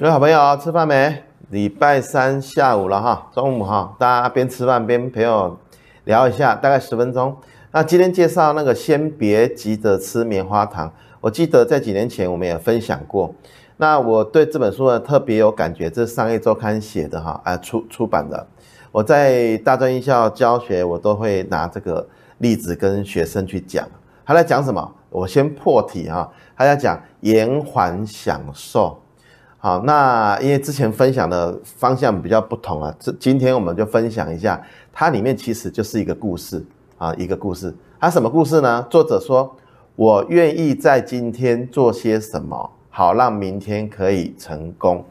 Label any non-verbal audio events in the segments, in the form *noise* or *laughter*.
各位好朋友，吃饭没？礼拜三下午了哈，中午哈，大家边吃饭边陪我聊一下，大概十分钟。那今天介绍那个先别急着吃棉花糖，我记得在几年前我们也分享过。那我对这本书呢特别有感觉，这是商业周刊写的哈，啊出出版的。我在大专院校教学，我都会拿这个例子跟学生去讲。他在讲什么？我先破题哈，他在讲延缓享受。好，那因为之前分享的方向比较不同啊，这今天我们就分享一下，它里面其实就是一个故事。啊，一个故事，它什么故事呢？作者说：“我愿意在今天做些什么，好让明天可以成功。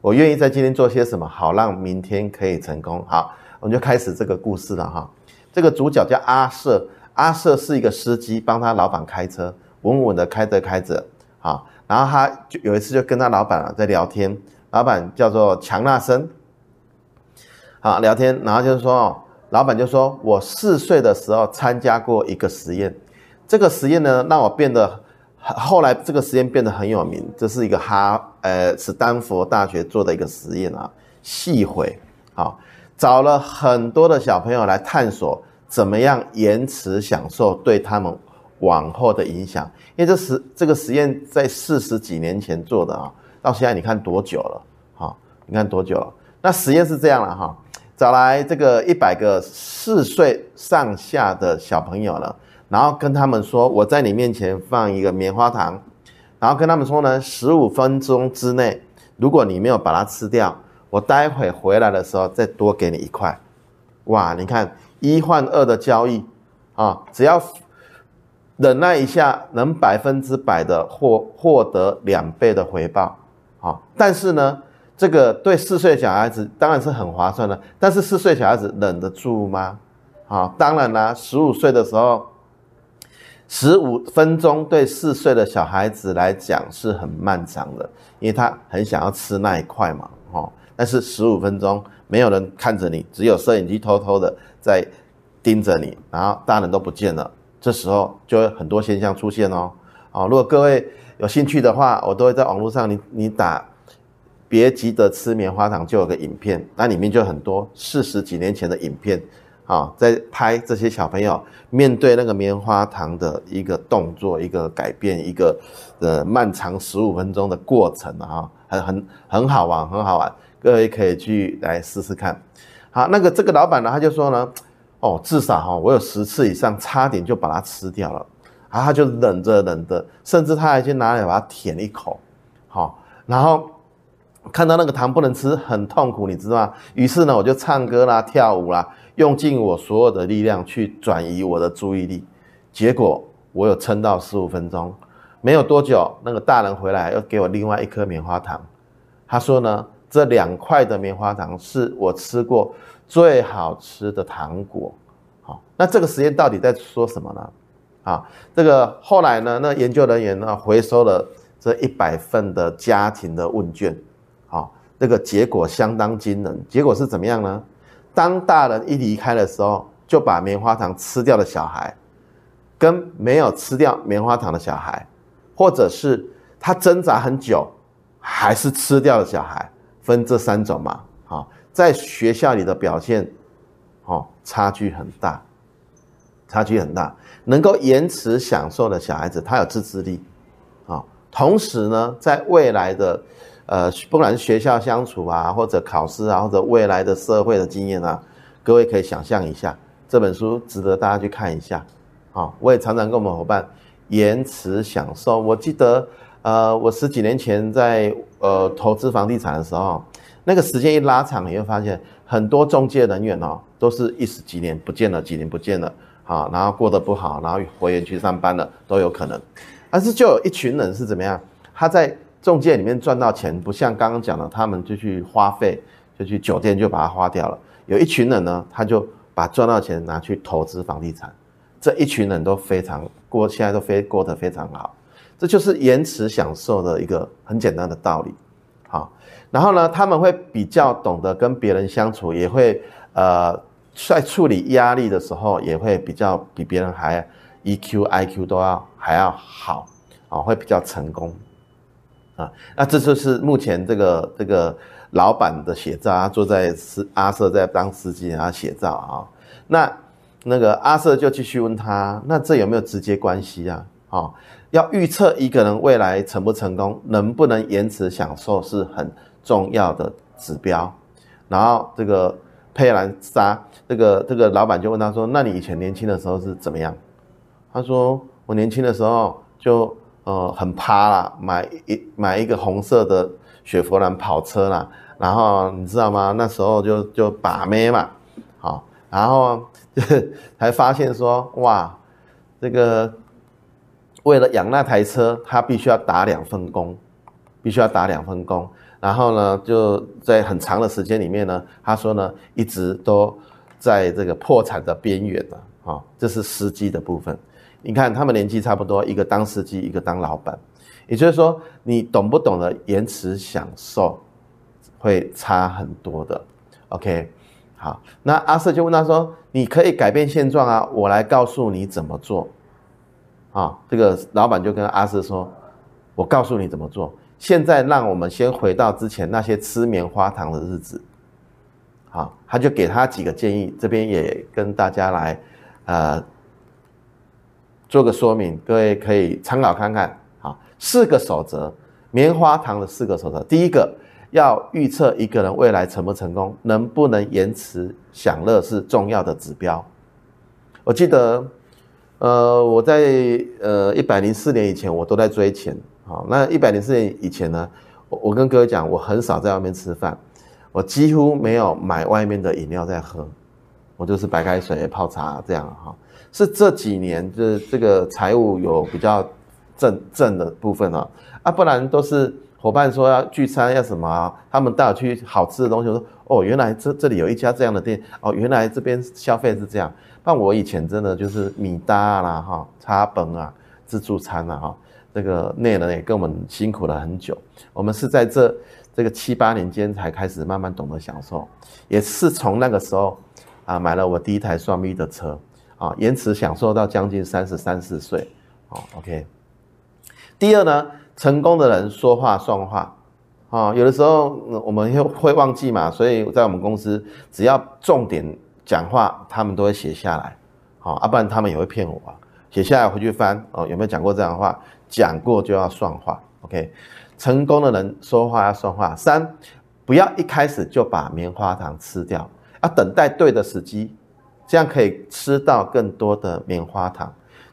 我愿意在今天做些什么，好让明天可以成功。”好，我们就开始这个故事了哈。这个主角叫阿瑟，阿瑟是一个司机，帮他老板开车，稳稳的开着开着，好，然后他就有一次就跟他老板啊在聊天，老板叫做强纳森，好聊天，然后就是说。老板就说：“我四岁的时候参加过一个实验，这个实验呢让我变得，后来这个实验变得很有名。这是一个哈呃史丹佛大学做的一个实验啊，细毁，好，找了很多的小朋友来探索怎么样延迟享受对他们往后的影响。因为这实这个实验在四十几年前做的啊，到现在你看多久了？好，你看多久了？那实验是这样了哈。”找来这个一百个四岁上下的小朋友了，然后跟他们说：“我在你面前放一个棉花糖，然后跟他们说呢，十五分钟之内，如果你没有把它吃掉，我待会回来的时候再多给你一块。”哇，你看一换二的交易啊，只要忍耐一下，能百分之百的获获得两倍的回报啊！但是呢，这个对四岁小孩子当然是很划算的，但是四岁小孩子忍得住吗？啊，当然啦，十五岁的时候，十五分钟对四岁的小孩子来讲是很漫长的，因为他很想要吃那一块嘛，哦。但是十五分钟没有人看着你，只有摄影机偷偷的在盯着你，然后大人都不见了，这时候就会很多现象出现哦。啊，如果各位有兴趣的话，我都会在网络上你你打。别急着吃棉花糖，就有个影片，那里面就很多四十几年前的影片，啊，在拍这些小朋友面对那个棉花糖的一个动作、一个改变、一个呃漫长十五分钟的过程啊，很很很好玩，很好玩，各位可以去来试试看。好，那个这个老板呢，他就说呢，哦，至少哈，我有十次以上差点就把它吃掉了，然后他就忍着忍着，甚至他还去拿来把它舔一口，好，然后。看到那个糖不能吃，很痛苦，你知道吗？于是呢，我就唱歌啦、跳舞啦，用尽我所有的力量去转移我的注意力。结果我有撑到十五分钟，没有多久，那个大人回来又给我另外一颗棉花糖。他说呢，这两块的棉花糖是我吃过最好吃的糖果。好，那这个实验到底在说什么呢？啊，这个后来呢，那研究人员呢回收了这一百份的家庭的问卷。好，这个结果相当惊人。结果是怎么样呢？当大人一离开的时候，就把棉花糖吃掉的小孩，跟没有吃掉棉花糖的小孩，或者是他挣扎很久还是吃掉的小孩，分这三种嘛。好，在学校里的表现，哦，差距很大，差距很大。能够延迟享受的小孩子，他有自制力，啊，同时呢，在未来的。呃，不管是学校相处啊，或者考试啊，或者未来的社会的经验啊，各位可以想象一下，这本书值得大家去看一下。啊，我也常常跟我们伙伴延迟享受。我记得，呃，我十几年前在呃投资房地产的时候，那个时间一拉长，你会发现很多中介人员哦，都是一十几年不见了，几年不见了，啊，然后过得不好，然后回园区上班了都有可能。但是就有一群人是怎么样，他在。中介里面赚到钱，不像刚刚讲的，他们就去花费，就去酒店就把它花掉了。有一群人呢，他就把赚到钱拿去投资房地产，这一群人都非常过，现在都非过得非常好。这就是延迟享受的一个很简单的道理。好，然后呢，他们会比较懂得跟别人相处，也会呃在处理压力的时候，也会比较比别人还 EQ、IQ 都要还要好啊，会比较成功。啊。那这就是目前这个这个老板的写照，他坐在司阿瑟在当司机，然后写照啊。那那个阿瑟就继续问他，那这有没有直接关系啊？啊，要预测一个人未来成不成功，能不能延迟享受是很重要的指标。然后这个佩兰莎这个这个老板就问他说：“那你以前年轻的时候是怎么样？”他说：“我年轻的时候就。”呃，很趴啦，买一买一个红色的雪佛兰跑车啦，然后你知道吗？那时候就就把妹嘛，好，然后 *laughs* 才发现说，哇，这个为了养那台车，他必须要打两份工，必须要打两份工，然后呢，就在很长的时间里面呢，他说呢，一直都在这个破产的边缘了，啊，这是司机的部分。你看，他们年纪差不多，一个当司机，一个当老板，也就是说，你懂不懂得延迟享受，会差很多的。OK，好，那阿瑟就问他说：“你可以改变现状啊，我来告诉你怎么做。”啊，这个老板就跟阿四说：“我告诉你怎么做。现在让我们先回到之前那些吃棉花糖的日子。”好，他就给他几个建议，这边也跟大家来，呃。做个说明，各位可以参考看看。好，四个守则，棉花糖的四个守则。第一个，要预测一个人未来成不成功，能不能延迟享乐是重要的指标。我记得，呃，我在呃一百零四年以前，我都在追钱。好，那一百零四年以前呢，我我跟各位讲，我很少在外面吃饭，我几乎没有买外面的饮料在喝，我就是白开水泡茶这样哈。是这几年，就是这个财务有比较正正的部分啊，啊，不然都是伙伴说要聚餐要什么，他们带我去好吃的东西，我说哦，原来这这里有一家这样的店哦，原来这边消费是这样。但我以前真的就是米搭啦哈，茶本啊，自助餐啊哈，这个内人也跟我们辛苦了很久。我们是在这这个七八年间才开始慢慢懂得享受，也是从那个时候啊买了我第一台双 B 的车。啊，延迟享受到将近三十三四岁，哦，OK。第二呢，成功的人说话算话，啊，有的时候我们会会忘记嘛，所以在我们公司，只要重点讲话，他们都会写下来，好，啊，不然他们也会骗我，写下来回去翻，哦，有没有讲过这样的话？讲过就要算话，OK。成功的人说话要算话。三，不要一开始就把棉花糖吃掉，要等待对的时机。这样可以吃到更多的棉花糖，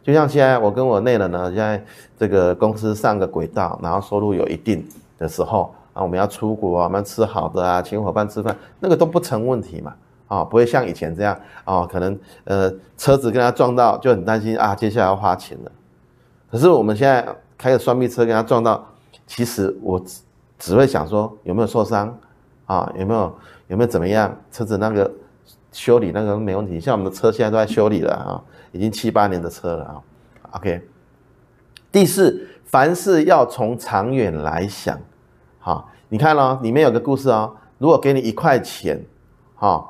就像现在我跟我内人呢，现在这个公司上个轨道，然后收入有一定的时候啊，我们要出国啊，我们要吃好的啊，请伙伴吃饭，那个都不成问题嘛，啊，不会像以前这样啊，可能呃车子跟他撞到就很担心啊，接下来要花钱了。可是我们现在开个双臂车跟他撞到，其实我只只会想说有没有受伤啊，有没有有没有怎么样，车子那个。修理那个没问题，像我们的车现在都在修理了啊，已经七八年的车了啊。OK，第四，凡事要从长远来想。好，你看哦，里面有个故事哦。如果给你一块钱，哈，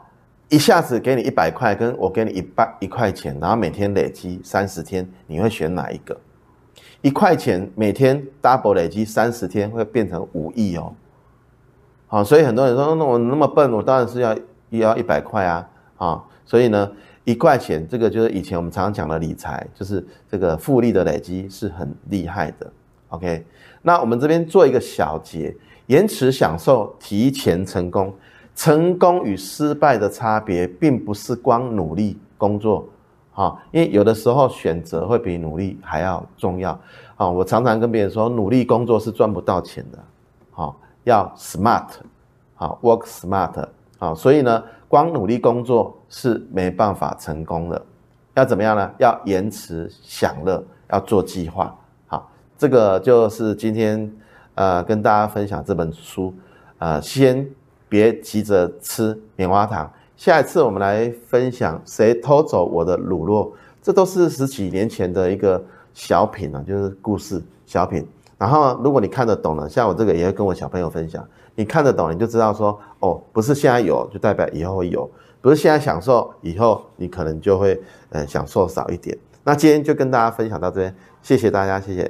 一下子给你一百块，跟我给你一百一块钱，然后每天累积三十天，你会选哪一个？一块钱每天 double 累积三十天，会变成五亿哦。好，所以很多人说，那我那么笨，我当然是要。要一百块啊，啊，所以呢，一块钱这个就是以前我们常常讲的理财，就是这个复利的累积是很厉害的。OK，那我们这边做一个小结，延迟享受，提前成功。成功与失败的差别，并不是光努力工作，哈，因为有的时候选择会比努力还要重要。啊，我常常跟别人说，努力工作是赚不到钱的，好，要 smart，好，work smart。啊，所以呢，光努力工作是没办法成功的，要怎么样呢？要延迟享乐，要做计划。好，这个就是今天呃跟大家分享这本书，呃，先别急着吃棉花糖。下一次我们来分享谁偷走我的乳酪，这都是十几年前的一个小品啊，就是故事小品。然后如果你看得懂了，像我这个也会跟我小朋友分享。你看得懂，你就知道说，哦，不是现在有就代表以后会有，不是现在享受，以后你可能就会，呃，享受少一点。那今天就跟大家分享到这边，谢谢大家，谢谢。